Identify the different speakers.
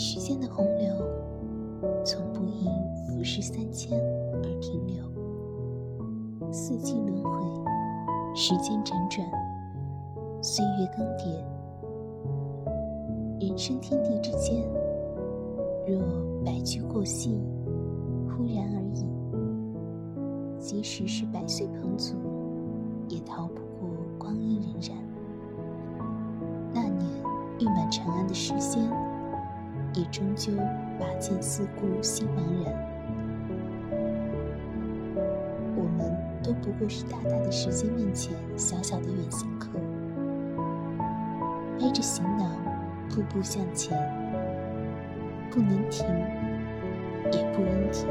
Speaker 1: 时间的洪流，从不因浮世三千而停留。四季轮回，时间辗转，岁月更迭，人生天地之间，若白驹过隙，忽然而已。即使是百岁彭祖，也逃不过光阴荏苒。那年誉满长安的诗仙，也终究拔剑四顾心茫然。我们都不过是大大的时间面前小小的远行客，背着行囊，步步向前，不能停，也不应停。